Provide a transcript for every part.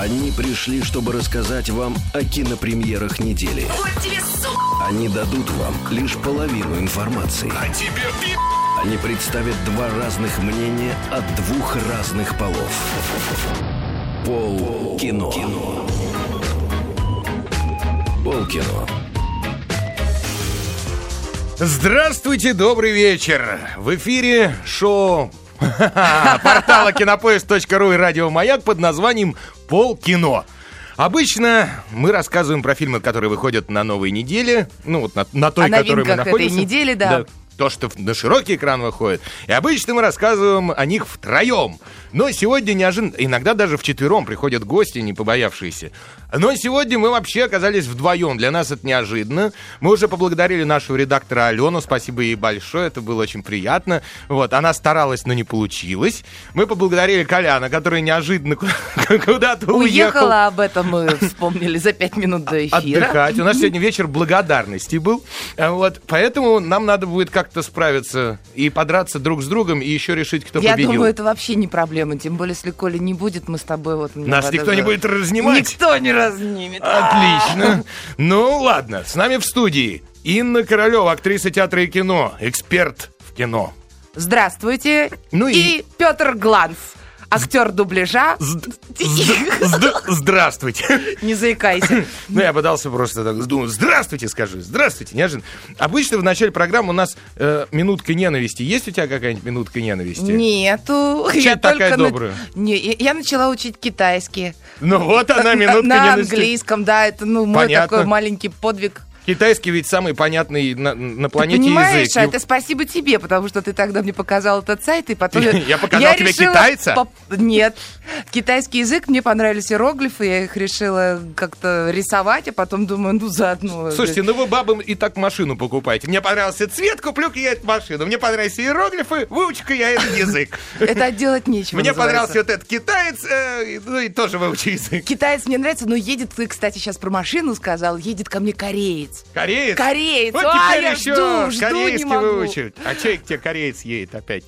Они пришли, чтобы рассказать вам о кинопремьерах недели. Вот тебе, сука! Они дадут вам лишь половину информации. А тебе Они представят два разных мнения от двух разных полов. Пол кино. Пол кино. Здравствуйте, добрый вечер. В эфире шоу портала кинопоиск.ру и радио Маяк под названием Полкино. Обычно мы рассказываем про фильмы, которые выходят на новой неделе, ну вот на, на той, О которой мы новинках этой находимся. недели, да. То, что на широкий экран выходит. И обычно мы рассказываем о них втроем. Но сегодня неожиданно, иногда даже вчетвером приходят гости, не побоявшиеся. Но сегодня мы вообще оказались вдвоем. Для нас это неожиданно. Мы уже поблагодарили нашего редактора Алену. Спасибо ей большое. Это было очень приятно. Вот, она старалась, но не получилось. Мы поблагодарили Коляна, который неожиданно ку- куда-то уехал. Уехала, об этом мы вспомнили за пять минут до эфира. Отдыхать. У нас сегодня вечер благодарности был. А Вот, поэтому нам надо будет как-то справиться и подраться друг с другом и еще решить, кто Я победил. думаю, это вообще не проблема. Тем более, если Коля не будет, мы с тобой вот... Нас никто не будет разнимать. Никто не разнимет. Отлично. Ну ладно, с нами в студии Инна Королева, актриса театра и кино, эксперт в кино. Здравствуйте. Ну и- и Петр Гланс, актер дубляжа. Зд- зд- зд- Здравствуйте. Не заикайся. Ну, я пытался просто так думаю, здравствуйте, скажи, здравствуйте, неожиданно. Обычно в начале программы у нас э, минутка ненависти. Есть у тебя какая-нибудь минутка ненависти? Нету. Чей Я такая на- добрая? Не, я начала учить китайский. Ну вот она, минутка На ненависти. английском, да, это ну мой Понятно. такой маленький подвиг. Китайский ведь самый понятный на, на Ты планете понимаешь, язык. а это спасибо тебе, потому что ты тогда мне показал этот сайт, и потом... Я показал тебе китайца? Нет. Китайский язык, мне понравились иероглифы, я их решила как-то рисовать, а потом думаю, ну заодно... Слушайте, ну вы бабам и так машину покупаете. Мне понравился цвет, куплю-ка я эту машину. Мне понравились иероглифы, выучу-ка я этот язык. Это отделать нечего Мне понравился вот этот китаец, э, ну и тоже выучу язык. Китаец мне нравится, но едет, ты, кстати, сейчас про машину сказал, едет ко мне кореец. Кореец? Кореец! Вот а, теперь я еще жду, жду, не корейский могу. выучить. А че тебе кореец едет опять?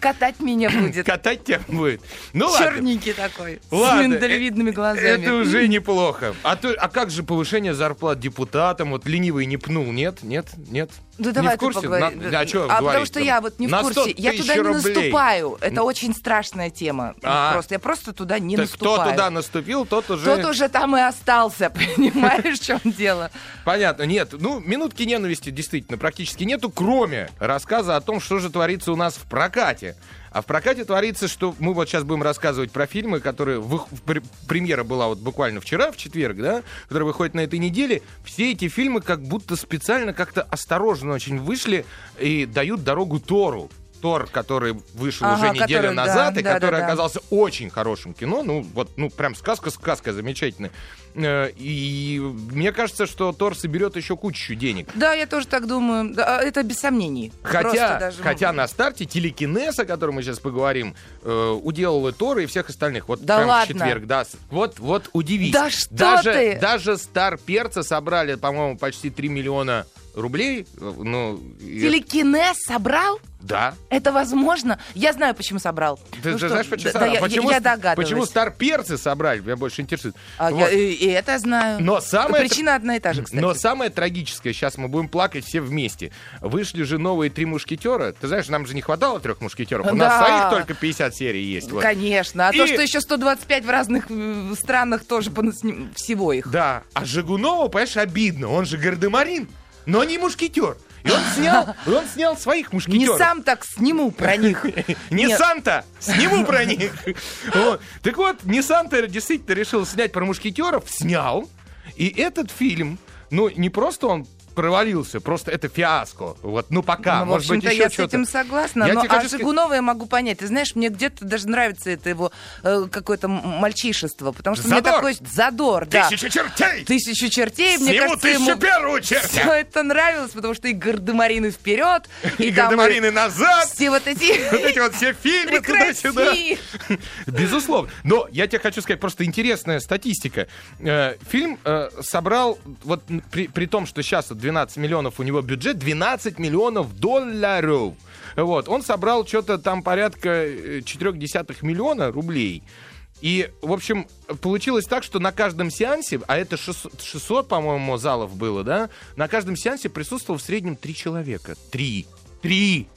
Катать меня будет. Катать тебя будет. Ну ладно. Черненький такой, Ладно, с миндалевидными глазами. Это уже неплохо. А, то, а как же повышение зарплат депутатам? Вот ленивый не пнул, нет? Нет? Нет? Ну Не давай в курсе? ты поговори. На- а что потому говорить что там? я вот не в курсе. 100 Я туда не рублей. наступаю. Это очень страшная тема. А. Просто я просто туда не То есть кто наступаю. туда наступил, тот уже... Тот уже там и остался, понимаешь, в чем дело? Понятно, нет. Ну, минутки ненависти действительно практически нету, кроме рассказа о том, что же творится у нас в прокате. А в прокате творится, что мы вот сейчас будем рассказывать про фильмы, которые... вы- пр- Премьера была вот буквально вчера, в четверг, да? Которые выходят на этой неделе. Все эти фильмы как будто специально как-то осторожно очень вышли и дают дорогу Тору. Тор, который вышел Ага, уже неделю который, да, назад, и да, который да, да. оказался очень хорошим кино. Ну, вот, ну, прям сказка-сказка замечательная. Э, И мне кажется, что Тор соберет еще кучу денег. Да, я тоже так думаю. Да, а, Это без сомнений. Хотя, даже- хотя на старте телекинез, о котором мы сейчас поговорим, э, уделал и Тора, и всех остальных. Вот Да прям в ладно? четверг, да. Вот, вот удивись. Да что даже, ты? Даже Стар Перца собрали, по-моему, почти 3 миллиона рублей. Ну, и- Телекинез собрал? да. Это возможно? Я знаю, почему собрал. Ты, Ну ты что, знаешь, почему, да, собрали? я, почему, я догадываюсь. почему Стар Перцы собрали? Меня больше интересует. А, Вот. я- и, и это знаю. Но самое... Причина одна и та же, кстати. Но самое трагическое, сейчас мы будем плакать все вместе. Вышли же новые три мушкетера. Ты знаешь, нам же не хватало трех мушкетеров. У нас Да. своих только 50 серий есть. вот. Конечно. А то, И- что еще 125 в разных странах тоже всего их. Да. А Жигунову, понимаешь, обидно. Он же гардемарин, но не мушкетер. И он снял, он снял своих Не мушкетеров. сам так сниму про них. Не. Санта! Сниму про них! Так вот, не Санта действительно решил снять про мушкетеров, снял. И этот фильм, ну, не просто он провалился, просто это фиаско. Вот, ну, пока. Ну, Может быть, еще я с этим согласна. Я но, а сказать- Жигунова я могу понять. Ты знаешь, мне где-то даже нравится это его э, какое-то мальчишество. Потому что мне Задор. такой задор, да. Тысяча чертей! Тысячу чертей, мне Сниму кажется, тысячу ему первую все черть! это нравилось, потому что и гардемарины вперед, И там гардемарины назад! все вот эти... Вот эти вот все фильмы туда-сюда. Безусловно. Но я тебе хочу сказать, просто интересная статистика. Э, Фильм э, собрал, вот при том, что сейчас 12 миллионов у него бюджет, 12 миллионов долларов. Вот, он собрал что-то там порядка э, 4,4 миллиона рублей. И, в общем, получилось так, что на каждом сеансе, а это 600, 600 по-моему, залов было, да, на каждом сеансе присутствовало в среднем три человека. Три. Три.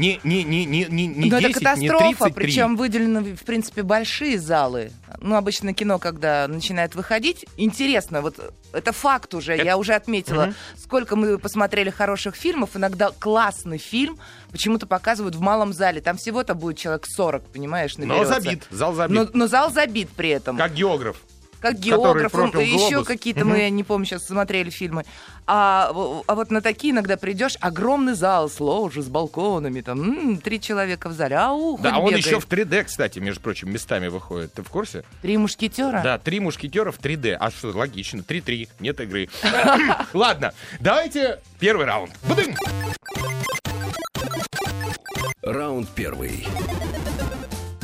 Не, не, не, не, не, не Ну, 10, это катастрофа, не 33. причем выделены, в принципе, большие залы. Ну, обычно кино, когда начинает выходить, интересно, вот это факт уже, я уже отметила, Мгм. сколько мы посмотрели хороших фильмов, иногда классный фильм почему-то показывают в малом зале, там всего-то будет человек 40, понимаешь, Но наберется. забит, зал забит. Но, но зал забит при этом. Как географ. Как географ, пропил еще какие-то, Мгм. мы, я не помню, сейчас смотрели фильмы. А, а вот на такие иногда придешь, огромный зал с ложи, с балконами, там, м, три человека в зале, ау, Да, хоть он бегай. еще в 3D, кстати, между прочим, местами выходит. Ты в курсе? Три мушкетера? Да, три мушкетера в 3D. А что, логично. 3-3, нет игры. Ладно, давайте первый раунд. Бадым! Раунд первый.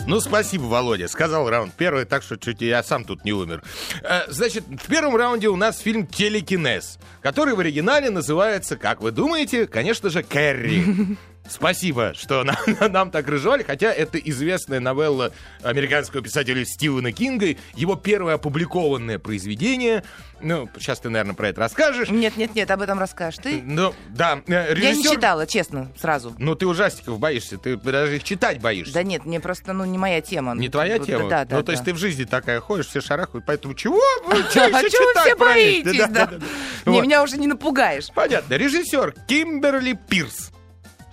Ну, спасибо, Володя. Сказал раунд первый, так что чуть я сам тут не умер. Э, Значит, в первом раунде у нас фильм «Телекинез», который в оригинале называется, как вы думаете, конечно же, «Кэрри». Спасибо, что нам, нам так разжевали, хотя это известная новелла американского писателя Стивена Кинга, его первое опубликованное произведение. Ну, сейчас ты, наверное, про это расскажешь. Нет, нет, нет, об этом расскажешь ты. Ну, да, э, Я не режиссер... читала, честно, сразу. Ну, ты ужастиков боишься, ты даже их читать боишься. Да нет, мне просто, ну, не моя тема. Не твоя тема? Да, да, Ну, то есть да. ты в жизни такая ходишь, все шарахают, поэтому чего? Вы чего вы все боитесь, Да, да? да, да. Не, меня уже не напугаешь. Понятно. Режиссер Кимберли Пирс.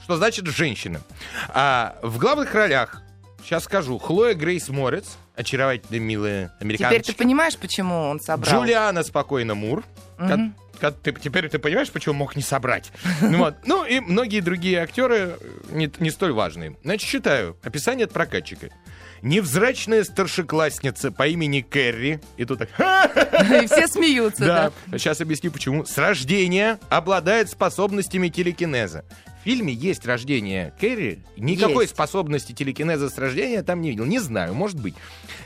Что значит женщина? А, в главных ролях, сейчас скажу, Хлоя Грейс Морец, очаровательная, милая Теперь ты понимаешь, почему он собрал? Джулиана Спокойно Мур. Ко- ко- ты- теперь ты понимаешь, почему мог не собрать. Ну, вот. ну и многие другие актеры э, не, не столь важные. Значит, читаю. Описание от прокатчика. Невзрачная старшеклассница по имени Кэрри. И тут так... И все смеются, да. Да, сейчас объясню почему. С рождения обладает способностями телекинеза. В фильме есть рождение Кэрри. Никакой Есть. способности телекинеза с рождения там не видел. Не знаю, может быть.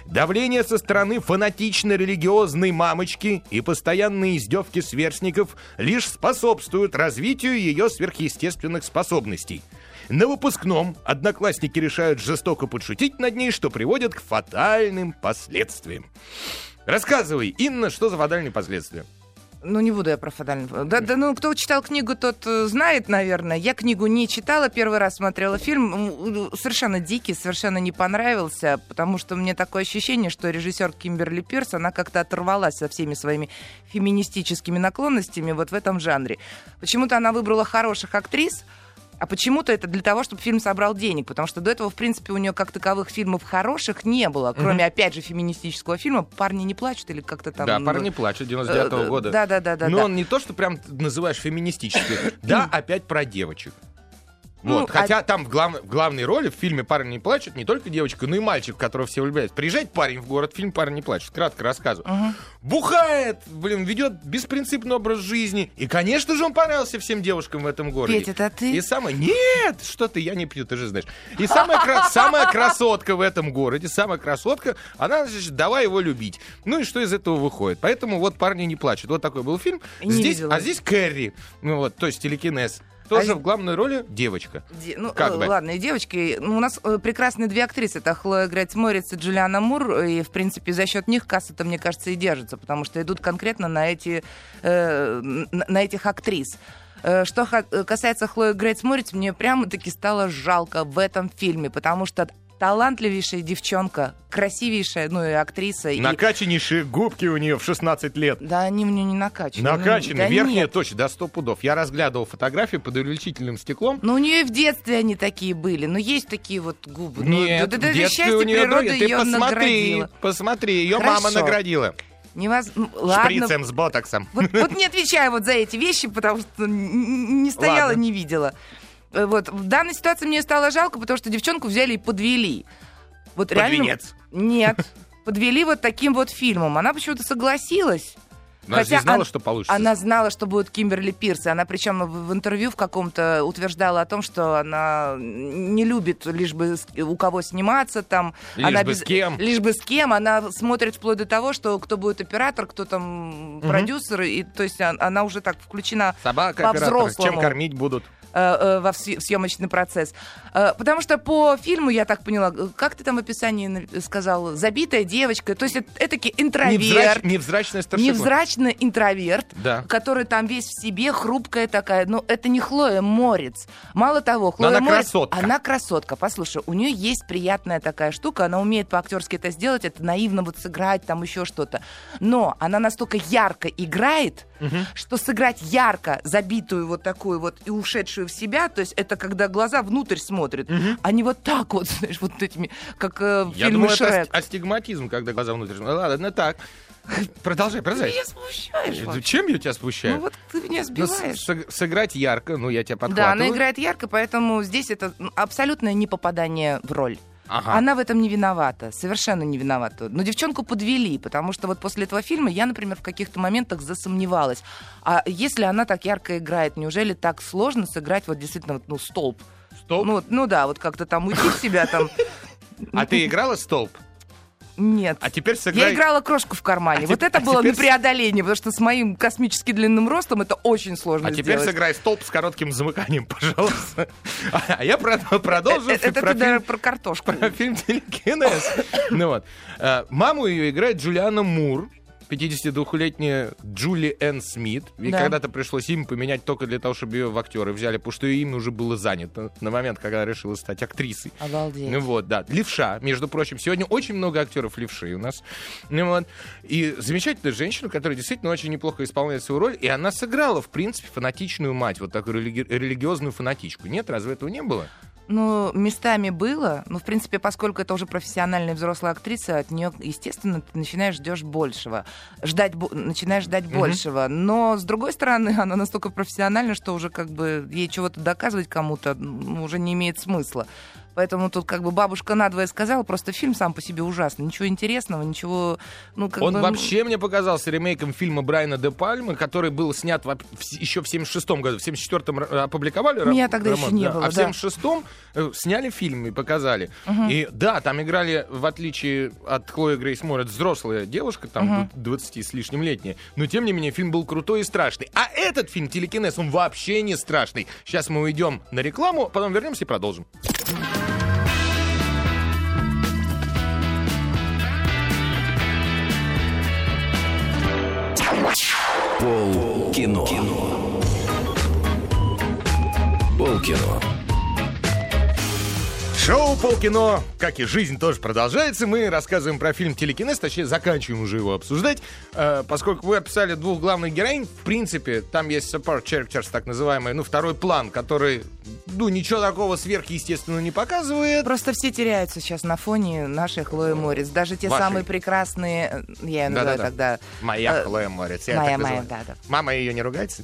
Давление со стороны фанатично-религиозной мамочки и постоянные издевки сверстников лишь способствуют развитию ее сверхъестественных способностей. На выпускном одноклассники решают жестоко подшутить над ней, что приводит к фатальным последствиям. Рассказывай, Инна, что за фатальные последствия? Ну, не буду я про фатальный. Да, да, ну, кто читал книгу, тот э, знает, наверное. Я книгу не читала, первый раз смотрела фильм. М, Совершенно дикий, совершенно не понравился, потому что мне такое ощущение, что режиссер Кимберли Пирс, она как-то оторвалась со всеми своими феминистическими наклонностями вот в этом жанре. Почему-то она выбрала хороших актрис, а почему-то это для того, чтобы фильм собрал денег, потому что до этого, в принципе, у нее как таковых фильмов хороших не было, кроме, опять же, феминистического фильма «Парни не плачут» или как-то там... да, парни плачут 99-го э, года. да, да, да, да, Но да. он не то, что прям называешь феминистический. Да, опять про девочек. Ну, Вот. Хотя там в, глав- в главной роли в фильме «Парни не плачут» не только девочка, но и мальчик, которого все влюбляются. Приезжает парень в город, фильм «Парни не плачут». Кратко рассказываю. Бухает, блин, ведет беспринципный образ жизни. И, конечно же, он понравился всем девушкам в этом городе. Петя, это ты? И самое... Нет! Что ты, я не пью, ты же знаешь. И самая, кра- самая красотка в этом городе, самая красотка, она, значит, давай его любить. Ну и что из этого выходит? Поэтому вот «Парни не плачут». Вот такой был фильм. Не здесь, видела. а здесь Кэрри. Ну вот, то есть телекинез. Тоже А в главной роли девочка. Де- ну, Как э, бы. ладно, и девочки. Ну, у нас э, прекрасные две актрисы. Это Хлоя Грейс Морец и Джулиана Мур. И, в принципе, за счет них касса-то, мне кажется, и держится, потому что идут конкретно на, эти, э, на, этих актрис. Э, Что касается Хлои Грейс Морец, мне прямо-таки стало жалко в этом фильме, потому что талантливейшая девчонка, красивейшая, ну и актриса. и- Накачаннейшие губки у нее в 16 лет. Да они мне не накачаны. Накачаны, Ну, да верхняя нет. точно, до 100 пудов. Я разглядывал фотографии под увеличительным стеклом. Ну, у нее и в детстве они такие были. Ну, есть такие вот губы. Ну, Нет, да, да, в да, детстве счастье у нее природа. Ты ее посмотри, наградила. посмотри, ее Хорошо. мама наградила. Невоз... ну, Ладно. Шприцем с ботоксом. Вот, вот не отвечаю вот за эти вещи, потому что не стояла, Ладно. не видела. Э, Вот. В данной ситуации мне стало жалко, потому что девчонку взяли и подвели. Вот Под реально... венец. Нет. Подвели вот таким вот фильмом. Она почему-то согласилась. Она не знала, он- что получится. Она знала, что будет Кимберли Пирс. Она причем в, в интервью в каком-то утверждала о том, что она не любит лишь бы с- у кого сниматься там. Лишь она бы с кем. Лишь бы с кем. Она смотрит вплоть до того, что кто будет оператор, кто там продюсер. И, то есть он- она уже так включена Собака, по-взрослому. Чем кормить будут? Э, э, во съемочный процесс. Э, Потому что по фильму, я так поняла, как ты там в описании сказал, забитая девочка, то есть это, этакий интроверт. Невзрач- невзрачная старшеклассница. Невзрачный интроверт, Да. который там весь в себе, хрупкая такая. Но это не Хлоя Морец. Мало того, Хлоя она Морец... красотка. Она красотка. Послушай, у нее есть приятная такая штука, она умеет по-актерски это сделать, это наивно вот сыграть, там еще что-то. Но она настолько ярко играет, что сыграть ярко забитую вот такую вот и ушедшую в себя, то есть это когда глаза внутрь смотрят, а не вот так вот, знаешь, вот этими, как э, в Я фильме думаю, это Шрек. ас- астигматизм, когда глаза внутрь. Ну, ладно, так. Продолжай, Ты продолжай. меня смущаешь. вообще. Чем я тебя спущаю? Ну вот ты меня Ну, сбиваешь. сыг- сыграть ярко, ну, я тебя Да, подхватываю. она играет ярко, поэтому здесь это ну, абсолютное непопадание в роль. Ага. Она в этом не виновата, совершенно не виновата. Но девчонку подвели, потому что вот после этого фильма я, например, в каких-то моментах засомневалась. А если она так ярко играет, неужели так сложно сыграть вот действительно вот, ну, столб? Столб? Ну, ну да, вот как-то там уйти в себя там. А ты играла столб? Нет. А теперь Я сыграй... играла крошку в кармане. А вот теп- это а было теперь на с- преодоление, потому что с моим космически длинным ростом это очень сложно А теперь сделать. сыграй столб с коротким замыканием, пожалуйста. А я про- продолжу Это про фильм даже про картошку. про фильм «Телекинез». Ну вот. Э, Маму ее играет Джулиана Мур, 52-летняя Джули Энн Смит. Ей Да. когда-то пришлось имя поменять только для того, чтобы ее в актеры взяли, потому что ее имя уже было занято на момент, когда она решила стать актрисой. Обалдеть. Ну вот, да. Левша, между прочим. Сегодня очень много актеров левши у нас. Ну вот. И замечательная женщина, которая действительно очень неплохо исполняет свою роль. И она сыграла, в принципе, фанатичную мать. Вот такую религи- религиозную фанатичку. Нет, разве этого не было? Ну, местами было. Ну, в принципе, поскольку это уже профессиональная взрослая актриса, от нее, естественно, ты начинаешь ждешь большего. Ждать, начинаешь ждать большего. Но, с другой стороны, она настолько профессиональна, что уже как бы ей чего-то доказывать кому-то ну, уже не имеет смысла. Поэтому тут как бы бабушка надвое сказала, просто фильм сам по себе ужасный. Ничего интересного, ничего... Ну, как Он бы, вообще мне показался ремейком фильма Брайана де Пальмы, который был снят в- еще в 76-м году. В 74-м р- опубликовали Меня тогда роман, еще не да, было, А в да. 76-м э, сняли фильм и показали. И да, там играли, в отличие от Хлои Грейс Морец, взрослая девушка, там 20 с лишним летняя. Но тем не менее, фильм был крутой и страшный. А этот фильм «Телекинез», он вообще не страшный. Сейчас мы уйдем на рекламу, потом вернемся и продолжим. Пол кино. Пол кино. Шоу «Полкино», как и жизнь, тоже продолжается. Мы рассказываем про фильм «Телекинез», точнее, заканчиваем уже его обсуждать. Э, поскольку вы описали двух главных героинь, в принципе, там есть support characters, так называемый, ну, второй план, который, ну, ничего такого сверхъестественного не показывает. Просто все теряются сейчас на фоне нашей Хлои Морец. Даже те Вашей. самые прекрасные, э, я ее называю Да-да-да. тогда... Моя э, Хлоя Морец, я моя, моя, да, да. Мама ее не ругается?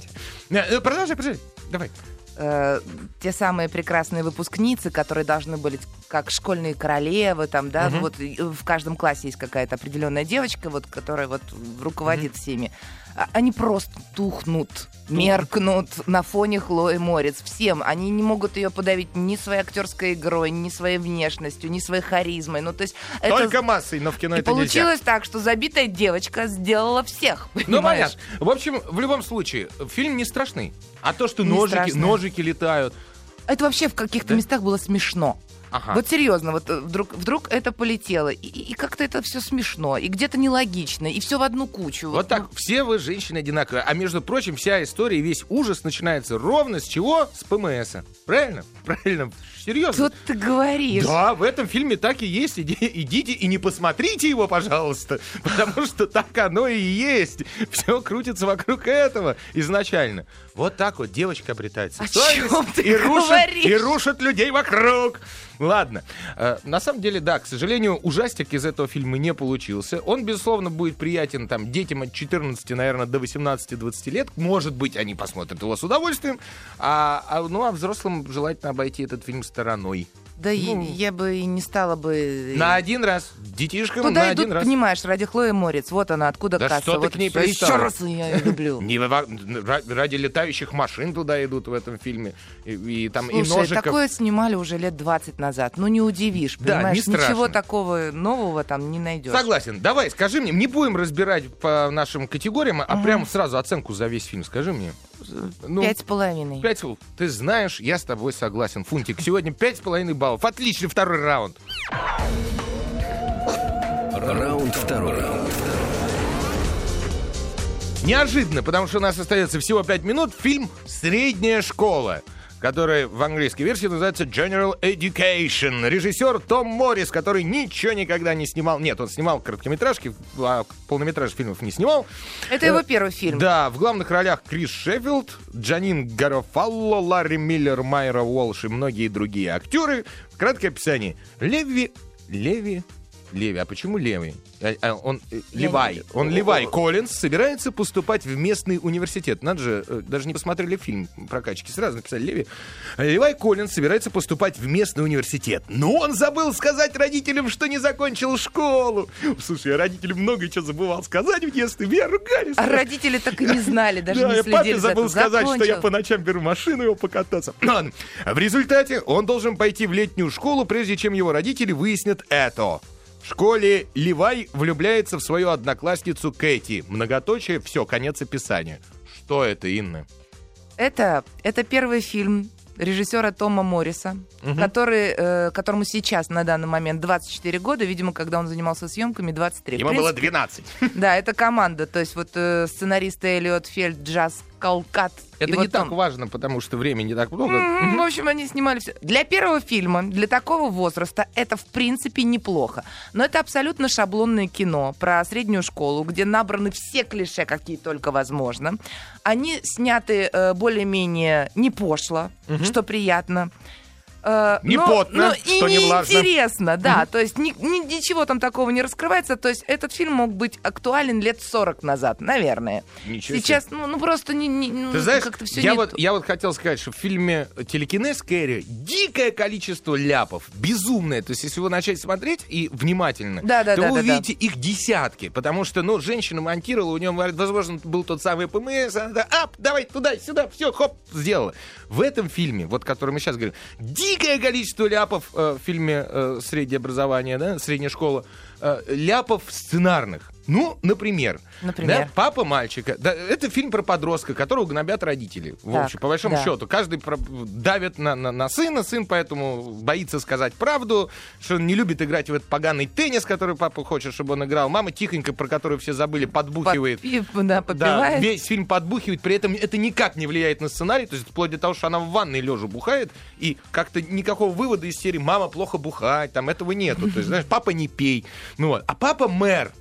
Не, э, Продолжай, продолжай, давай. Э, те самые прекрасные выпускницы, которые должны были как школьные королевы, там, да, Мгм. вот в каждом классе есть какая-то определенная девочка, вот, которая вот руководит всеми. А- Они просто тухнут, меркнут на фоне Хлои Морец. Всем. Они не могут ее подавить ни своей актерской игрой, ни своей внешностью, ни своей харизмой. Ну, то есть это... Только массой, но в кино И это нельзя. получилось так, что забитая девочка сделала всех. Ну, понятно. В общем, в любом случае, фильм не страшный. А то, что Не ножики, ножики летают. Это вообще в каких-то Да? местах было смешно. Ага. Вот серьезно, вот э, вдруг, вдруг это полетело, и, и как-то это все смешно, и где-то нелогично, и все в одну кучу. Вот так, все вы женщины одинаковые. А между прочим, вся история, весь ужас начинается ровно с чего? С ПМС. Правильно? Правильно. Серьезно. Что ты говоришь? Да, в этом фильме так и есть. Иди- идите и не посмотрите его, пожалуйста, потому что так оно и есть. Все крутится вокруг этого изначально. Вот так вот девочка обретает сексуальность и, рушит, и рушит людей вокруг. Ладно. Э, на самом деле, да, к сожалению, ужастик из этого фильма не получился. Он, безусловно, будет приятен там детям от 14, наверное, до 18-20 лет. Может быть, они посмотрят его с удовольствием. А, а, ну, а взрослым желательно обойти этот фильм стороной. Да и Ну. я бы и не стала бы... На один раз детишкам Туда на идут, один раз. понимаешь, ради Хлои Морец. Вот она, откуда Да касса. что ты вот к ней всё. Еще раз я ее люблю. Не ради летающих машин туда идут в этом фильме. И, и там и Слушай, ножиков. такое снимали уже лет 20 назад. Ну, не удивишь, Да, понимаешь? не страшно. Ничего такого нового там не найдешь. Согласен. Давай, скажи мне, не будем разбирать по нашим категориям, а прям сразу оценку за весь фильм. Скажи мне. Ну, Пять с половиной. Пять, ты знаешь, я с тобой согласен. Фунтик, сегодня пять с половиной баллов. Отличный второй раунд. Раунд второй. Неожиданно, потому что у нас остается всего пять минут. Фильм «Средняя школа», который в английской версии называется General Education. Режиссер Том Моррис, который ничего никогда не снимал. Нет, он снимал короткометражки, а полнометражных фильмов не снимал. Это его первый фильм. Да, в главных ролях Крис Шеффилд, Джанин Гарофалло, Ларри Миллер, Майра Уолш и многие другие актеры. Краткое описание. Леви... Леви... Леви, а почему Леви? А, а, он э, Я Левай. не- Он Левай Коллинз собирается поступать в местный университет. Надо же, э, даже не посмотрели фильм про качки, сразу написали Леви. Левай Коллинз собирается поступать в местный университет. Но он забыл сказать родителям, что не закончил школу. Слушай, я родителям много чего забывал сказать в детстве. Меня ругали. А родители так и не знали, даже Да, не следили папе за забыл сказать, что я по ночам беру машину его покататься. В результате он должен пойти в летнюю школу, прежде чем его родители выяснят это. В школе Левай влюбляется в свою одноклассницу Кэти. Многоточие, все, конец описания. Что это, Инна? Это, это первый фильм режиссера Тома Морриса, который, э, которому сейчас на данный момент 24 года, видимо, когда он занимался съемками, 23. В Ему было принципе, 12. Да, это команда, то есть вот э, сценаристы Эллиот Фельд, Джаз Калкат. Это и не вот так он. важно, потому что времени не так много. М, В общем, они снимали все. Для первого фильма, для такого возраста, это в принципе неплохо. Но это абсолютно шаблонное кино про среднюю школу, где набраны все клише, какие только возможно. Они сняты э, более-менее не пошло, что приятно. Э, Не но- потно, но и что не влажно. интересно, да. То есть ни- ни- ничего там такого не раскрывается. То есть этот фильм мог быть актуален лет 40 назад, наверное. Ничего себе. Сейчас, ну, ну просто не, не- ну, Ты знаешь, как-то все я, не вот, я вот хотел сказать, что в фильме «Телекинез Кэрри» дикое количество ляпов, безумное. То есть, если вы начать смотреть и внимательно, Да, да, то да, вы да, да. увидите их десятки. Потому что, ну, женщина монтировала, у нее, возможно, был тот самый ПМС, она да, ап, давай туда, сюда, все, хоп, сделала. В этом фильме, вот который мы сейчас говорим, дикое количество ляпов э, в фильме э, «Среднее образование», да, «Средняя школа», э, ляпов сценарных. Ну, например, Например? да, папа мальчика. Да, это фильм про подростка, которого гнобят родители. В Так, общем, по большому да. счету. Каждый про- давит на, на, на сына, сын поэтому боится сказать правду, что он не любит играть в этот поганый теннис, который папа хочет, чтобы он играл. Мама тихонько, про которую все забыли, подбухивает. Подпи- да, Да, подпевает. весь фильм подбухивает, при этом это никак не влияет на сценарий, то есть вплоть до того, что она в ванной лежа бухает, и как-то никакого вывода из серии «мама плохо бухать», там этого нету. То есть, знаешь, папа не пей. Ну вот. А папа мэр.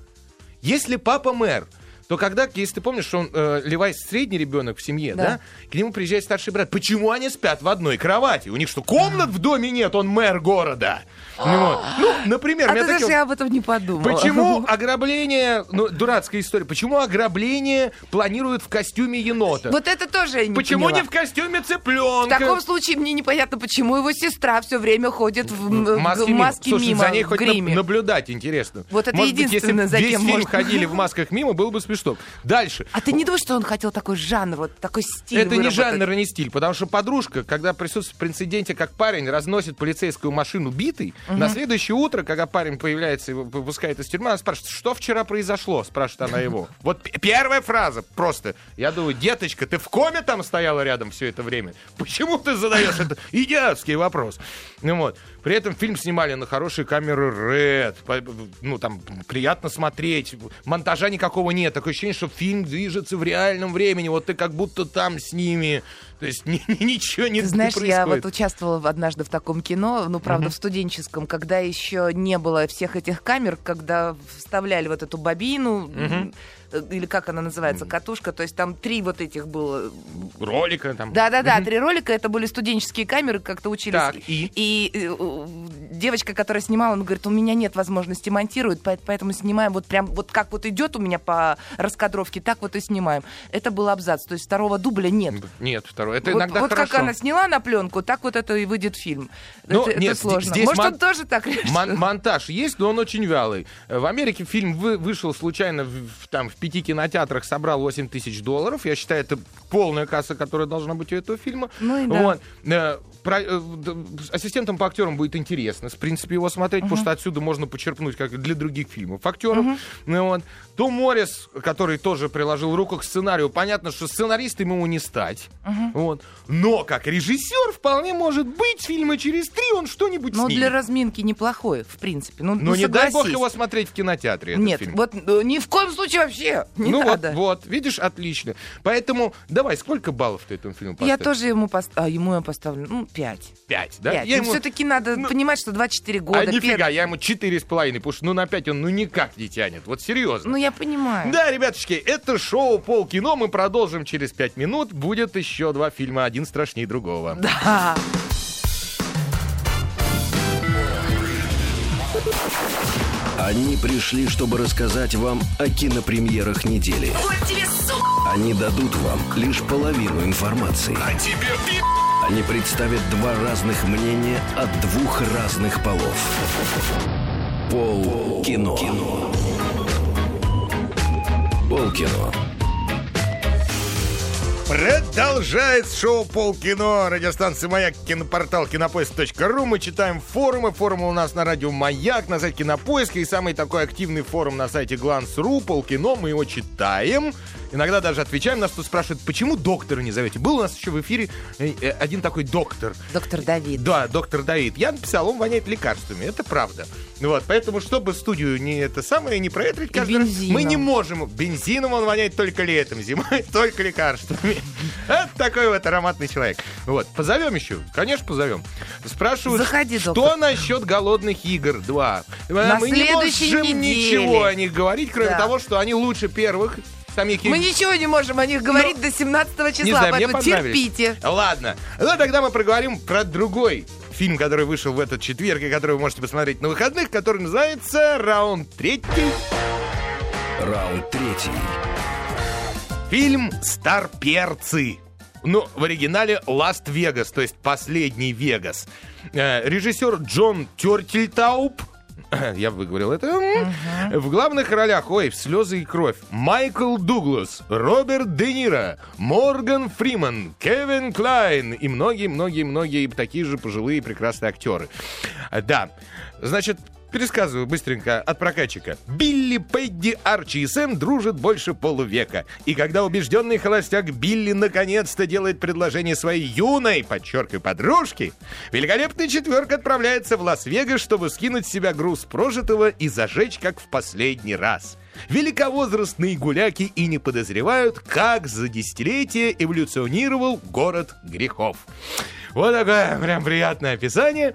Если папа мэр, то когда, если ты помнишь, что он э, Левай средний ребенок в семье, да. Да. к нему приезжает старший брат. Почему они спят в одной кровати? У них что, комнат в доме нет? Он мэр города. Ну, вот. Ну, например, А ты такие даже вот- об этом не подумала. Почему ограбление, ну, дурацкая история, почему ограбление планируют в костюме енота? Вот это тоже я не почему поняла. не в костюме В цыпленка? таком случае мне непонятно, почему его сестра все время ходит в, м, В в маске мимо. маске Слушай, мимо, за ней в хоть гриме. наблюдать интересно. Вот это Может быть, если единственное, за весь фильм можно. ходили в масках мимо, было бы смешно. Дальше. А ты не думаешь, что он хотел такой жанр, вот такой стиль Это не выработать? жанр и не стиль, потому что подружка, когда присутствует в инциденте, как парень разносит полицейскую машину битой, на следующее утро, когда парень появляется и выпускает из тюрьмы, она спрашивает, что вчера произошло, спрашивает она его. Вот первая фраза просто. Я думаю, деточка, ты в коме там стояла рядом все это время? Почему ты задаешь это идиотский вопрос? Ну вот. При этом фильм снимали на хорошие камеры Red. Ну, там приятно смотреть. Монтажа никакого нет. Такое ощущение, что фильм движется в реальном времени. Вот ты как будто там с ними. То есть ни- ни- ничего не Ты знаешь, не я вот участвовала однажды в таком кино, ну, правда, в студенческом, когда еще не было всех этих камер, когда вставляли вот эту бобину, э, или как она называется, катушка, то есть там три вот этих было. Ролика там. Да-да-да, три ролика, это были студенческие камеры, как-то учились. Так, и? э, э, девочка, которая снимала, она говорит, у меня нет возможности монтировать, поэ- поэтому снимаем вот прям, вот как вот идет у меня по раскадровки, так вот и снимаем. Это был абзац, то есть второго дубля нет. Нет, второй. Это вот, иногда вот хорошо. как она сняла на пленку, так вот это и выйдет фильм. Ну, это, нет, это сложно. здесь Может, мон- он тоже так решил? Мон- монтаж есть, но он очень вялый. Э, В Америке фильм вы- вышел случайно в, в- там, в пяти кинотеатрах, собрал 8 тысяч долларов. Я считаю, это полная касса, которая должна быть у этого фильма. Ну и да. Вот. Про- э, ассистентам по актерам будет интересно, в принципе, его смотреть, потому что отсюда можно почерпнуть, как для других фильмов, актеров. Ну, вот. Том Моррис, который тоже приложил руку к сценарию, понятно, что сценаристом ему не стать. Вот. Но как режиссер вполне может быть фильма через три он что-нибудь Ну, для разминки неплохой, в принципе. Ну, Ну, ну, не дай бог согласись. его смотреть в кинотеатре, Нет, фильм. вот э, ни в коем случае вообще не ну надо. вот, вот, видишь, отлично. Поэтому давай, сколько баллов ты этому фильму Я поставишь? тоже ему, пост... а, ему я поставлю, ну, пять. Пять, да? Пять. Я Ну, ему- все-таки надо ну, понимать, что 24 года. А нифига, пер- я ему четыре с половиной, потому что ну на пять он ну никак не тянет. Вот серьезно. Ну, я понимаю. Да, ребяточки, это шоу Полкино. Мы продолжим через пять минут. Будет еще два фильма, один страшнее другого. Да. Они пришли, чтобы рассказать вам о кинопремьерах недели. Они дадут вам лишь половину информации. А тебе Они представят два разных мнения от двух разных полов. Пол кино. Пол кино. Продолжается шоу Полкино. Радиостанция Маяк, кинопортал кинопоиск.ру. Мы читаем форумы. Форумы у нас на радио Маяк, на сайте Кинопоиска. И самый такой активный форум на сайте Гланс.ру. Полкино. Мы его читаем. Иногда даже отвечаем. Нас тут спрашивают, почему доктора не зовете? Был у нас еще в эфире э, э, один такой доктор. Доктор Давид. Да, доктор Давид. Я написал, он воняет лекарствами. Это правда. Вот, поэтому, чтобы студию не это самое, не проветрить каждый раз, мы не можем. Бензином он воняет только летом, зимой только лекарствами. Это такой вот ароматный человек. Вот, позовем еще? Конечно, позовем. Спрашивают, Заходи, что доктор. насчет голодных игр 2? На мы не можем неделе. ничего о них говорить, кроме Да. того, что они лучше первых самих Мы ничего не можем о них говорить до 17 числа, Ну, Не знаю, поэтому терпите. Ладно. Ну, тогда мы проговорим про другой фильм, который вышел в этот четверг, и который вы можете посмотреть на выходных, который называется «Раунд третий». Раунд третий. Фильм «Старперцы». Ну, в оригинале «Ласт Вегас», то есть «Последний Вегас». Э, режиссер Джон Тертельтауп я выговорил это. В главных ролях, ой, в слезы и кровь. Майкл Дуглас, Роберт Де Ниро, Морган Фриман, Кевин Клайн и многие-многие-многие такие же пожилые прекрасные актеры. А, Да, значит, Пересказываю быстренько от прокатчика. Билли, Пэдди, Арчи и Сэм дружат больше полувека. И когда убежденный холостяк Билли наконец-то делает предложение своей юной, подчеркиваю, подружке, великолепный четверка отправляется в Лас-Вегас, чтобы скинуть с себя груз прожитого и зажечь, как в последний раз. Великовозрастные гуляки и не подозревают, как за десятилетия эволюционировал город грехов. Вот такое прям приятное описание.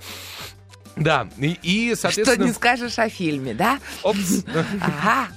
Да, и, и, Что соответственно... не скажешь о фильме, да? Опс. Ага.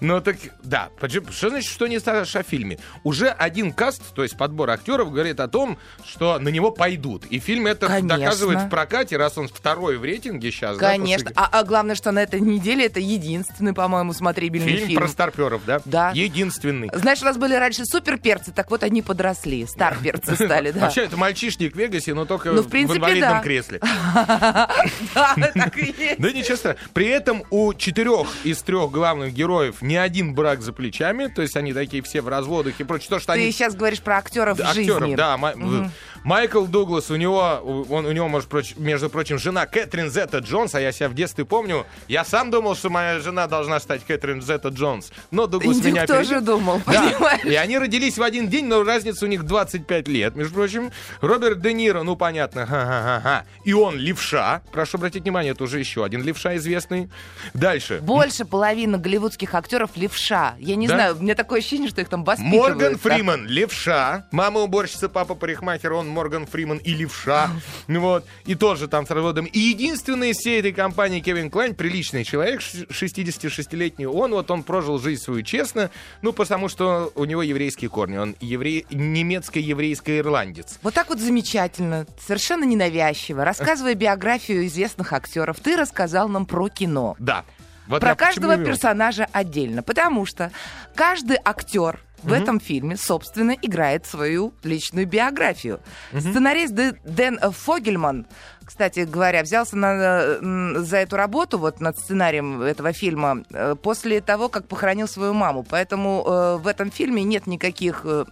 Ну так, да. Что значит, что не скажешь о фильме? Уже один каст, то есть подбор актеров, говорит о том, что на него пойдут. И фильм это Конечно. доказывает в прокате, раз он второй в рейтинге сейчас. да, Конечно. после- А, а главное, что на этой неделе это единственный, по-моему, смотрибельный Фильм, фильм. про старперов, да? Да. Единственный. Знаешь, у нас были раньше суперперцы, так вот они подросли. Старперцы стали, да. Вообще, это мальчишник в Вегасе, но только Ну, в принципе, инвалидном да. кресле. Да, так и есть. Да ничего страшного. При этом у четырех из трех главных героев ни один брак за плечами, то есть они такие все в разводах и прочее. То, что Ты они сейчас говоришь про актеров Да, жизни. актеров, да. Ма- Майкл Дуглас, у него, он, у него, может, проч- между прочим, жена Кэтрин Зетта Джонс, а я себя в детстве помню. Я сам думал, что моя жена должна стать Кэтрин Зетта Джонс. Но Дуглас Индюк меня тоже опередил. думал, Да, понимаешь? и они родились в один день, но разница у них 25 лет, между прочим. Роберт Де Ниро, ну, понятно, ха-ха-ха-ха. И он левша. Прошу обратить внимание, это уже еще один левша известный. Дальше. Больше половины голливудских актеров левша. Я не Да? знаю, у меня такое ощущение, что их там воспитывают. Морган да. Фриман, левша. Мама уборщица, папа парикмахер, он Морган Фриман и левша. Вот. И тоже там с разводом. И единственный из всей этой компании Кевин Клайн, приличный человек, ш- 66-летний, он вот он прожил жизнь свою честно, ну, потому что у него еврейские корни. Он еврей, немецко-еврейско-ирландец. Вот так вот замечательно, совершенно ненавязчиво, рассказывая биографию известных актеров, ты рассказал нам про кино. Да. Вот Про каждого персонажа отдельно. Потому что каждый актер в этом фильме, собственно, играет свою личную биографию. Сценарист Д- Дэн Фогельман, кстати говоря, взялся на, за эту работу, вот над сценарием этого фильма, э, после того, как похоронил свою маму. Поэтому э, в этом фильме нет никаких э,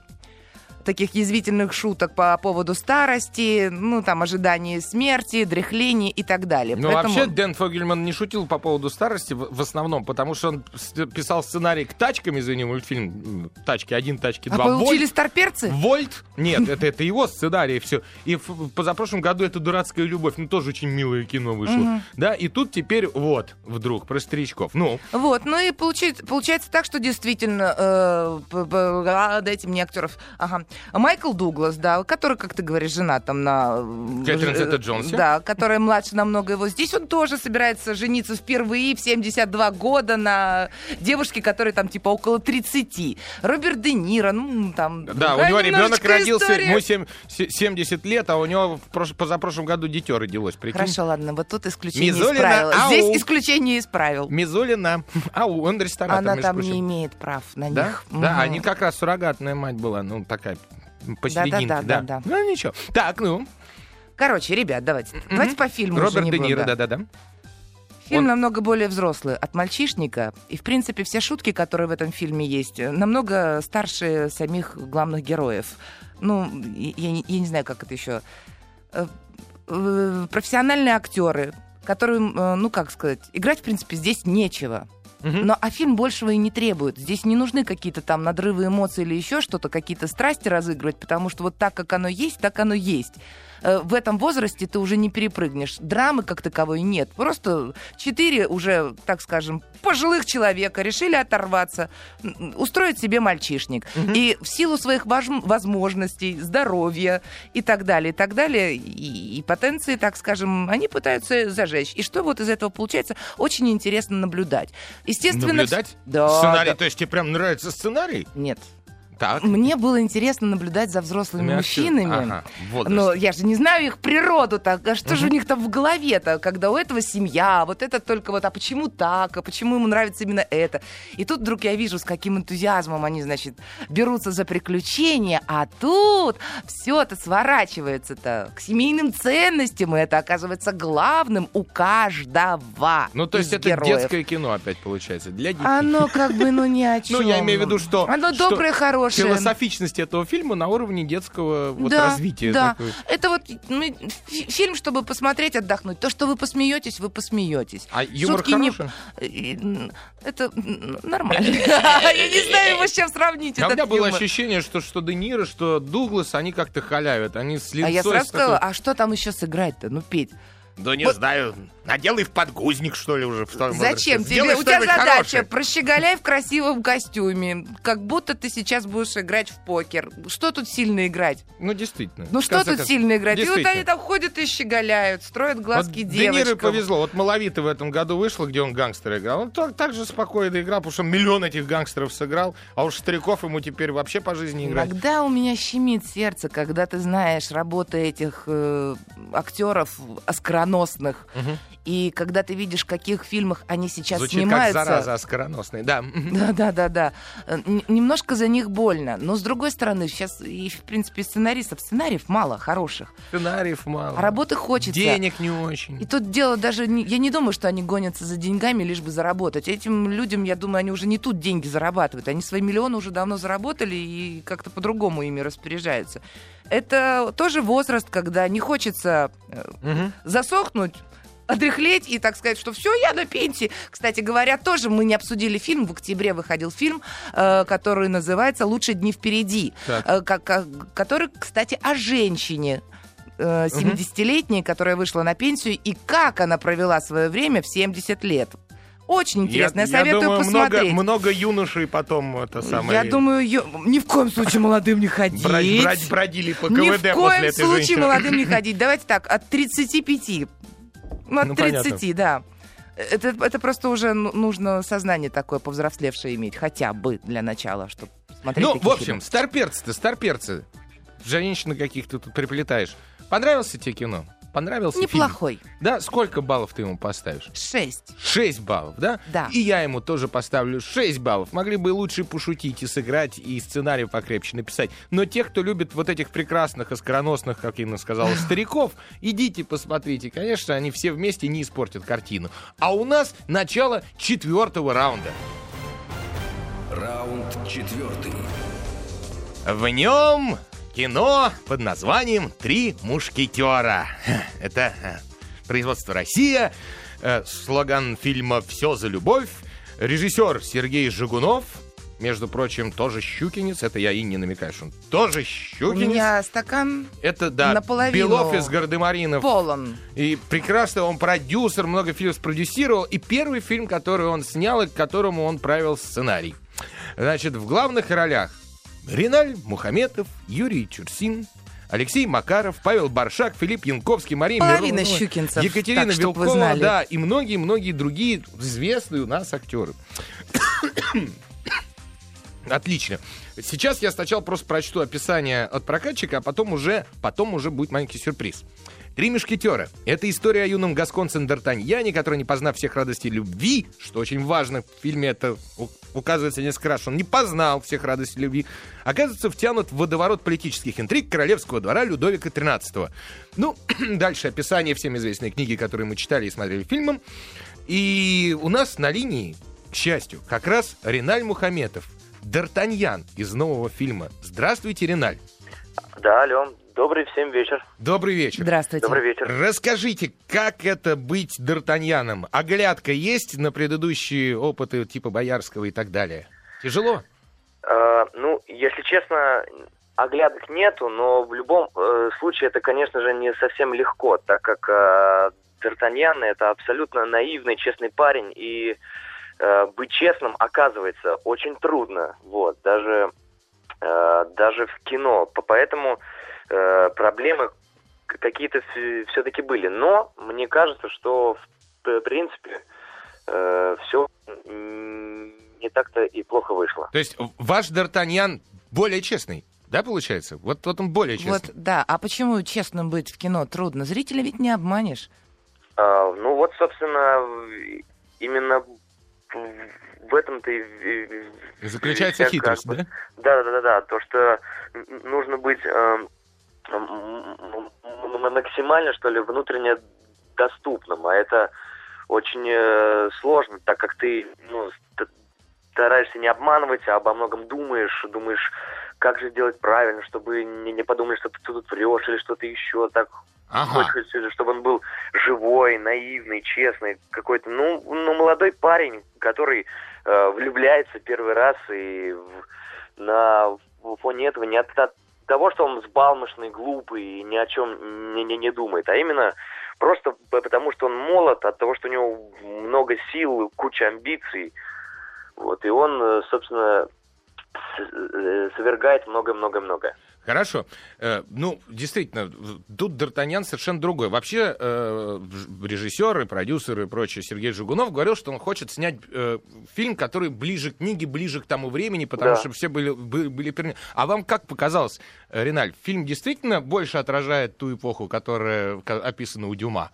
таких язвительных шуток по поводу старости, ну, там, ожидания смерти, дряхления и так далее. Ну, Поэтому- вообще, Дэн Фогельман не шутил по поводу старости в, в основном, потому что он писал сценарий к «Тачкам», извини, мультфильм «Тачки 1», «Тачки 2». А получили Вольт, старперцы? Вольт? Нет, это, это его сценарий, все. И в, позапрошлом году это «Дурацкая любовь», ну, тоже очень милое кино вышло. Да, и тут теперь вот, вдруг, про старичков. Ну, Вот, ну и получается, получается так, что действительно, э, а, дайте мне актеров. Ага. Майкл Дуглас, да, который, как ты говоришь, жена там на... э, Кэтрин ж- Зета-Джонсе. Да, которая младше намного его. Здесь он тоже собирается жениться впервые в 72 года на девушке, которой там типа около 30. Роберт Де Ниро, ну там... да, у него ребенок родился, история. ему семь- се- 70 лет, а у него в прош- позапрошлом году дитё родилось, прикинь. Хорошо, ладно, вот тут исключение из Мизулина, правил. ау. Здесь исключение из правил. Мизулина. Ау, он ресторатор, Она там прочим. не имеет прав на Да? них. Да, Мгм. они как раз суррогатная мать была, ну, такая посерединке. Да-да-да, да-да. Ну, ничего. Так, ну, Короче, ребят, давайте. Давайте по фильму Роберт Де Ниро, да. да-да-да. Фильм Он- намного более взрослый от мальчишника. И, в принципе, все шутки, которые в этом фильме есть, э, намного старше самих главных героев. Ну, я, не, я не знаю, как это еще. Э, э, Профессиональные актеры, которым, ну, как сказать, играть, в принципе, здесь нечего. Мгм. Но а фильм большего и не требует. Здесь не нужны какие-то там надрывы эмоций или еще что-то, какие-то страсти разыгрывать, потому что вот так, как оно есть, так оно есть. Э, В этом возрасте ты уже не перепрыгнешь. Драмы как таковой нет. Просто четыре уже, так скажем, пожилых человека решили оторваться, устроить себе мальчишник. И в силу своих возможностей, здоровья и так далее, и так далее, и, и потенции, так скажем, они пытаются зажечь. И что вот из этого получается, очень интересно наблюдать. Естественно, Наблюдать? Да, Сценарий, да. то есть тебе прям нравится сценарий? Нет. Так. Мне было интересно наблюдать за взрослыми Меня мужчинами. Ага, возраст. Но я же не знаю их природу так. А что же у них там в голове-то, когда у этого семья, вот это только вот, а почему так, а почему ему нравится именно это? И тут вдруг я вижу, с каким энтузиазмом они, значит, берутся за приключения, а тут все это сворачивается-то к семейным ценностям, и это оказывается главным у каждого Ну, то есть это героев. детское кино опять получается, для детей. Оно как бы, ну, ни о чем. Ну, я имею в виду, что... Оно доброе, хорошее. Философичность этого фильма на уровне детского вот, да, развития. Да, такой. это вот ну, фи- фильм, чтобы посмотреть, отдохнуть. То, что вы посмеетесь, вы посмеетесь. А юмор Шутки не- хороший? И, м, Это нормально. Я не знаю его с чем сравнить. У меня было ощущение, что, что Де Ниро, что Дуглас, они как-то халявят. Они с А я сразу сказала, а что там еще сыграть-то? Ну, Петь, Да не Вот- знаю, наделай в подгузник, что ли, уже. в том зачем возрасте. тебе? Сделай У тебя задача хорошее. прощеголяй в красивом костюме, как будто ты сейчас будешь играть в покер. Что тут сильно играть? Ну, действительно. Ну что тут сильно играть? И вот они там ходят и щеголяют, строят глазки вот Де Ниро девочкам. повезло. Вот Маловито в этом году вышло, где он гангстера играл. Он так, так же спокойно играл, потому что миллион этих гангстеров сыграл, а уж стариков ему теперь вообще по жизни играть. Иногда у меня щемит сердце, когда ты знаешь работы этих э, актеров оскароносных, Мгм. И когда ты видишь, в каких фильмах они сейчас Звучит снимаются. как зараза скороносная. Да. Да, да, да, да. Н- Немножко за них больно. Но с другой стороны, сейчас и, в принципе, сценаристов, сценариев мало хороших. Сценариев мало. А работы хочется. Денег не очень. И тут дело даже... не- я не думаю, что они гонятся за деньгами, лишь бы заработать. Этим людям, я думаю, они уже не тут деньги зарабатывают. Они свои миллионы уже давно заработали и как-то по-другому ими распоряжаются. Это тоже возраст, когда не хочется Мгм. засохнуть, отряхлеть и, так сказать, что все, я на пенсии. Кстати говоря, тоже мы не обсудили фильм. В октябре выходил фильм, э, который называется «Лучшие дни впереди», Так. э, который, кстати, о женщине э, 70-летней, которая вышла на пенсию, и как она провела свое время в 70 лет. Очень интересно, я, советую думаю, посмотреть. Много, много юношей потом это самое... Я думаю, ё- ни в коем случае молодым не ходить. брать- брать- бродили по Ни КВД в после коем этой случае женщины. молодым не ходить. Давайте так, от 35. Ну, от Ну, 30, понятно. да. Это, это просто уже ну- нужно сознание такое повзрослевшее иметь, хотя бы для начала, чтобы смотреть Ну, в общем, фильмы. старперцы-то, старперцы. Женщины каких ты тут приплетаешь. Понравилось тебе кино? Понравился Неплохой. фильм? Да, сколько баллов ты ему поставишь? Шесть. 6 баллов, да? Да. И я ему тоже поставлю 6 баллов. Могли бы лучше пошутить и сыграть, и сценарий покрепче написать. Но тех, кто любит вот этих прекрасных, оскароносных, как Инна сказала, стариков, идите посмотрите. Конечно, они все вместе не испортят картину. А у нас начало четвертого раунда. Раунд четвертый. В нем кино под названием «Три мушкетера». Это э, производство «Россия», э, слоган фильма «Все за любовь», режиссер Сергей Жигунов, между прочим, тоже щукинец, это я и не намекаю, что он тоже У щукинец. меня стакан Это, да, наполовину Белов из Гардемаринов. полон. И прекрасно он продюсер, много фильмов спродюсировал. И первый фильм, который он снял, и к которому он правил сценарий. Значит, в главных ролях Риналь Мухаметов, Юрий Чурсин, Алексей Макаров, Павел Баршак, Филипп Янковский, Мария Половина Миронова, щукинцев, Екатерина так, Вилкова, да, и многие-многие другие известные у нас актеры. Отлично. Сейчас я сначала просто прочту описание от прокатчика, а потом уже, потом уже будет маленький сюрприз. «Три мушкетера» — это история о юном гасконце Д'Артаньяне, который, не познав всех радостей любви, что очень важно, в фильме это указывается несколько раз, он не познал всех радостей любви, оказывается втянут в водоворот политических интриг королевского двора Людовика XIII. Ну, дальше описание всем известной книги, которые мы читали и смотрели фильмом. И у нас на линии, к счастью, как раз Риналь Мухаметов, Д'Артаньян из нового фильма. Здравствуйте, Риналь. Да, алло. Добрый всем вечер. Добрый вечер. Здравствуйте. Добрый вечер. Расскажите, как это быть Д'Артаньяном? Оглядка есть на предыдущие опыты типа Боярского и так далее? Тяжело? Э, ну, если честно, оглядок нету, но в любом э, случае это, конечно же, не совсем легко, так как э, Д'Артаньян это абсолютно наивный, честный парень, и э, быть честным оказывается очень трудно, вот, даже, даже в кино. По- Поэтому э, проблемы какие-то все-таки были. Но мне кажется, что в принципе все не так-то и плохо вышло. То есть ваш Д'Артаньян более честный, да, получается? Вот, вот он более честный. Вот, да. А почему честным быть в кино трудно? Зрителя ведь не обманешь. А, ну вот, собственно, именно в- этом-то и... заключается вся хитрость, как бы- да? Да, да, да. То, что нужно быть м, максимально, что ли, внутренне доступным. А это очень э, сложно, так как ты ну, ст- стараешься не обманывать, а обо многом думаешь, думаешь, как же сделать правильно, чтобы не, не подумали, что ты тут врешь или что-то еще. Так Ага. Хочется, чтобы он был живой, наивный, честный, какой-то, ну, ну молодой парень, который э, влюбляется первый раз и в- на фоне этого не от, от того, что он взбалмошный, глупый и ни о чем не, не, не думает, а именно просто потому, что он молод, от того, что у него много сил, куча амбиций, вот, и он, э, собственно, с- э, совергает много-много-много. Хорошо. Э, ну, действительно, тут Д'Артаньян совершенно другой. Вообще, э, ж- режиссер и прочее Сергей Жигунов говорил, что он хочет снять э, фильм, который ближе к книге, ближе к тому времени, потому Да. что все были, были, были А вам как показалось, Реналь, фильм действительно больше отражает ту эпоху, которая описана у Дюма?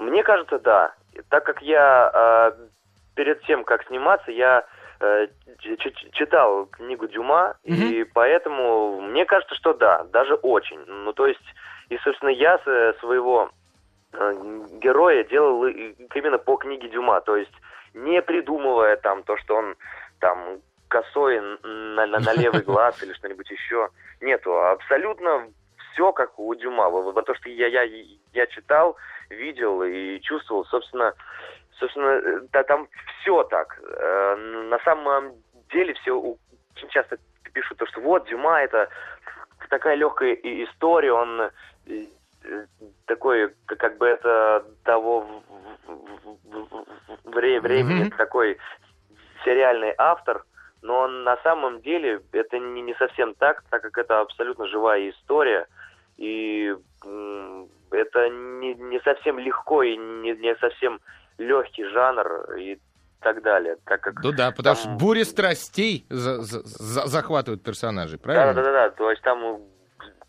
Мне кажется, да. Так как я э, перед тем, как сниматься, я читал книгу Дюма, и поэтому мне кажется, что да, даже очень. Ну, то есть, и, собственно, я своего э, героя делал именно по книге Дюма, то есть не придумывая там то, что он там косой на, на- на левый глаз или что-нибудь еще. Нету, абсолютно все как у Дюма. Вот вот то, что я, я, я читал, видел и чувствовал, собственно, собственно, э, да, там все так. Э, На самом деле все очень часто пишут то, что вот Дюма это такая легкая история, он э, такой, как бы это того времени Мгм. такой сериальный автор, но на самом деле это не, не совсем так, так как это абсолютно живая история, и это не, не совсем легко и не, не совсем легкий жанр и так далее, так как Ну да, потому Там- что бури страстей за- за- за- захватывают персонажей, Да, правильно? да, да, да. То есть там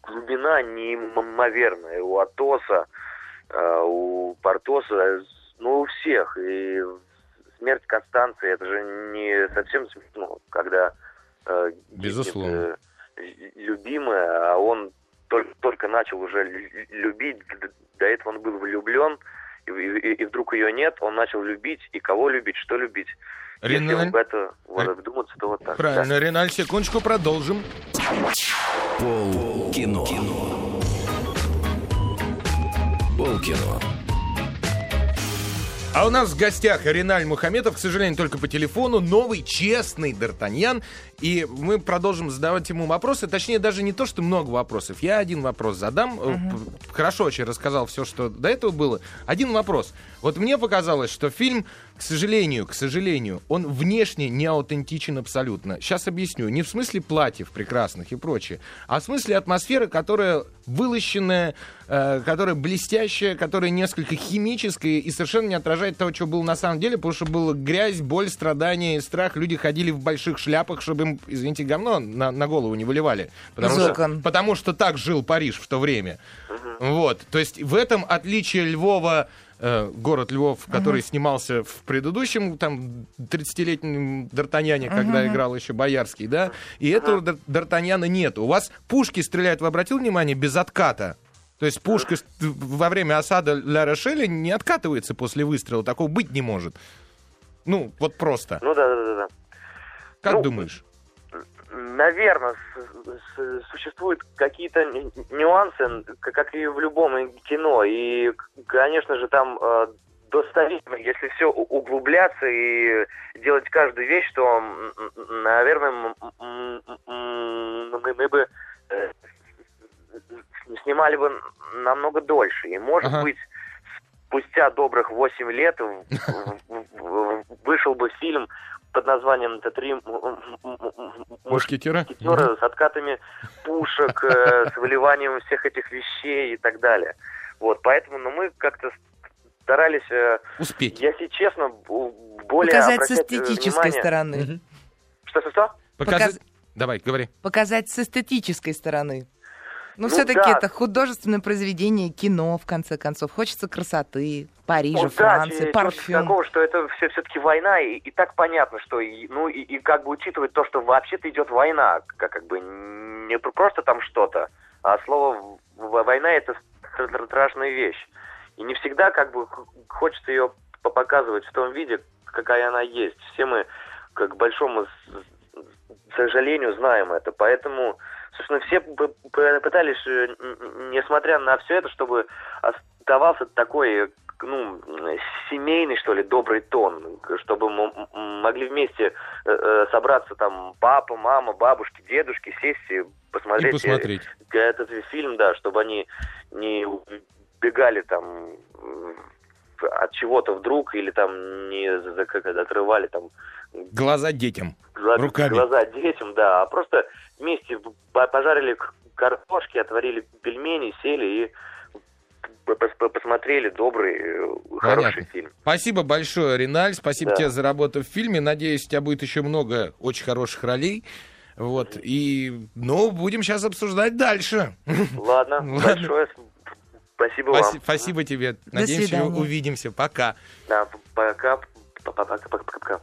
глубина неимоверная у Атоса. э, у Портоса, ну, у всех. И смерть Констанции, это же не совсем смешно, когда э, Безусловно. гибнет, э, любимая, а он только, только начал уже любить, до этого он был влюблен, и, и, и вдруг ее нет, он начал любить, и кого любить, что любить. Реналь... Если в это вот, вдуматься, то вот так. Правильно, да. Реналь, секундочку, продолжим. Пол кино. Пол кино. А у нас в гостях Реналь Мухаметов, к сожалению, только по телефону, новый, честный Д'Артаньян. И мы продолжим задавать ему вопросы. Точнее, даже не то, что много вопросов. Я один вопрос задам. Угу. Хорошо очень рассказал все, что до этого было. Один вопрос. Вот мне показалось, что фильм, к сожалению, к сожалению, он внешне не аутентичен абсолютно. Сейчас объясню. Не в смысле платьев прекрасных и прочее, а в смысле атмосферы, которая вылощенная, э, которая блестящая, которая несколько химическая и совершенно не отражает того, что было на самом деле, потому что была грязь, боль, страдания и страх. Люди ходили в больших шляпах, чтобы им извините, говно на, на голову не выливали. Потому Из что, потому что так жил Париж в то время. Вот. То есть в этом отличие Львова э, город Львов, который uh-huh. снимался в предыдущем там 30-летнем Д'Артаньяне, uh-huh. когда играл еще Боярский, да, и uh-huh. этого Д'Артаньяна нет. У вас пушки стреляют, вы обратил внимание, без отката? То есть пушка во время осады Ля Рошеля не откатывается после выстрела, такого быть не может. Ну, вот просто. Ну да, да, да. Как ну, думаешь? Наверное, существуют какие-то нюансы, как и в любом кино. И, конечно же, там э, достоверно, если все углубляться и делать каждую вещь, то, наверное, мы бы э, снимали бы намного дольше. И, может ага. быть, спустя добрых 8 лет вышел бы фильм под названием это три мушкетера, мушкетера с откатами пушек, э, с выливанием всех этих вещей и так далее. Вот, поэтому, ну, мы как-то старались... Э, Успеть. Если честно, более Показать с эстетической внимание. стороны. Что-что-что? Показать... Показ... Давай, говори. Показать с эстетической стороны. Ну, ну все-таки да. это художественное произведение, кино, в конце концов. Хочется красоты, Парижа, ну, Франции, да, парфюм. такого, что это все, все-таки война, и, и так понятно, что, и, ну, и, и как бы учитывать то, что вообще-то идет война, как, как бы не просто там что-то, а слово война это страшная вещь. И не всегда как бы хочется ее показывать в том виде, какая она есть. Все мы, к большому сожалению, знаем это. Поэтому собственно, все пытались, э, несмотря на все это, чтобы оставался такой, ну, семейный, что ли, добрый тон, чтобы могли вместе э, э, собраться там папа, мама, бабушки, дедушки, сесть и посмотреть, и посмотреть. этот фильм, да, чтобы они не бегали там от чего-то вдруг или там не отрывали там глаза детям глаза, руками. глаза детям, да, а просто вместе пожарили картошки, отварили пельмени, сели и посмотрели добрый, э, Понятно. хороший фильм. Спасибо большое, Риналь, спасибо да. тебе за работу в фильме. Надеюсь, у тебя будет еще много очень хороших ролей. Вот, и, ну, будем сейчас обсуждать дальше. Ладно, Ладно. большое спасибо вам. Спасибо тебе. Надеемся, увидимся. Пока. Да, пока. Пока-пока-пока.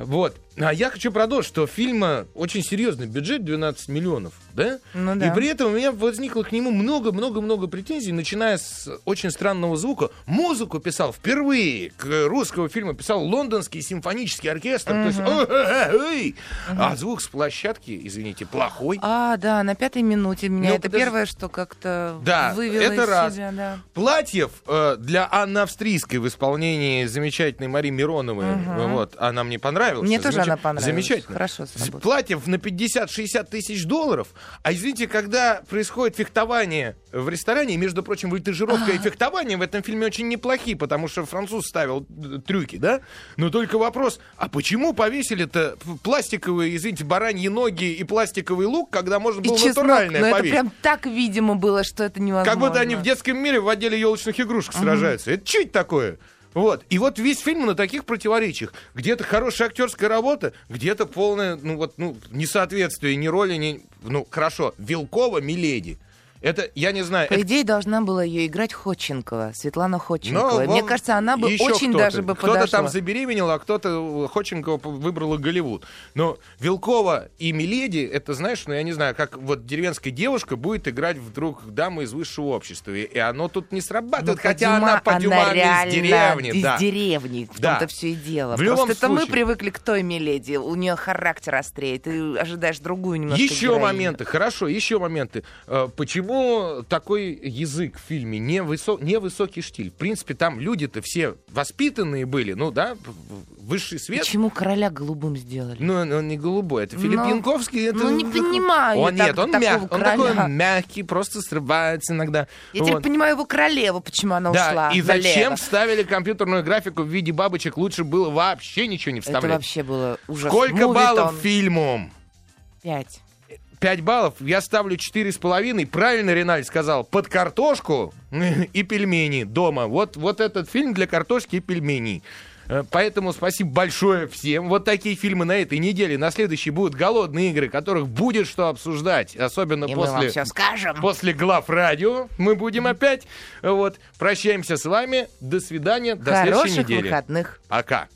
Вот. А я хочу продолжить, что фильма очень серьезный бюджет, 12 миллионов, да? Ну, да. И при этом у меня возникло к нему много-много-много претензий, начиная с очень странного звука. Музыку писал впервые к русского фильма писал лондонский симфонический оркестр. Угу. То есть, угу. А звук с площадки, извините, плохой. А, да, на пятой минуте меня ну, это подожди. первое, что как-то да, вывело это из раз. себя. Да. Платьев э, для Анны Австрийской в исполнении замечательной Марии Мироновой, угу. вот, она мне понравилась. Мне тоже она понравилась. Замечательно. Хорошо Платьев на 50-60 тысяч долларов. А извините, когда происходит фехтование в ресторане, и, между прочим, вольтажировка и фехтование в этом фильме очень неплохие, потому что француз ставил э, трюки, да? Но только вопрос, а почему повесили-то пластиковые, извините, бараньи ноги и пластиковый лук, когда можно было и чеснок, натуральное но повесить? это прям так видимо было, что это невозможно. Как будто они в детском мире в отделе елочных игрушек сражаются. Это чуть такое? Вот. И вот весь фильм на таких противоречиях. Где-то хорошая актерская работа, где-то полное, ну вот, ну, несоответствие ни роли, ни... Ну, хорошо, Вилкова, Миледи. Это, я не знаю... По это- идее, должна была ее играть Ходченкова, Светлана Ходченкова. Ну, Мне кажется, она бы очень кто-то. даже бы Кто-то подошла. там забеременел, а кто-то Ходченкова п- выбрала Голливуд. Но Вилкова и Миледи, это, знаешь, ну, я не знаю, как вот деревенская девушка будет играть вдруг даму из высшего общества. И, и оно тут не Ну, срабатывает, по хотя Дюма она по Дюма из деревни. Из да. деревни, в Да. том-то все и дело. В любом Просто это мы случае. привыкли к той Миледи, у нее характер острее, ты ожидаешь другую немножко Еще героиню. моменты, хорошо, еще моменты. Э, Почему такой язык в фильме не, высо- не высокий штиль? В принципе, там люди-то все воспитанные были, ну да, высший свет. Почему короля голубым сделали? Ну, он он не голубой, это Филипп Ну, Янковский. Это... ну, не понимаю Он я нет, так- он, мяг- он такой мягкий, просто срывается иногда. Я теперь Вот. понимаю его королеву, почему она Да, ушла. и зачем налево. вставили компьютерную графику в виде бабочек? Лучше было вообще ничего не Это вставлять. вообще было ужасно. Сколько Мувитон. баллов фильму? Пять. 5 баллов, я ставлю четыре с половиной. Правильно Реналь сказал, под картошку и пельмени дома. Вот, вот этот фильм для картошки и пельменей. Э, Поэтому спасибо большое всем. Вот такие фильмы на этой неделе. На следующей будут голодные игры, которых будет что обсуждать. Особенно И после, все скажем. после глав радио. Мы будем опять. Вот. Прощаемся с вами. До свидания. До следующей Хороших недели. выходных. Пока.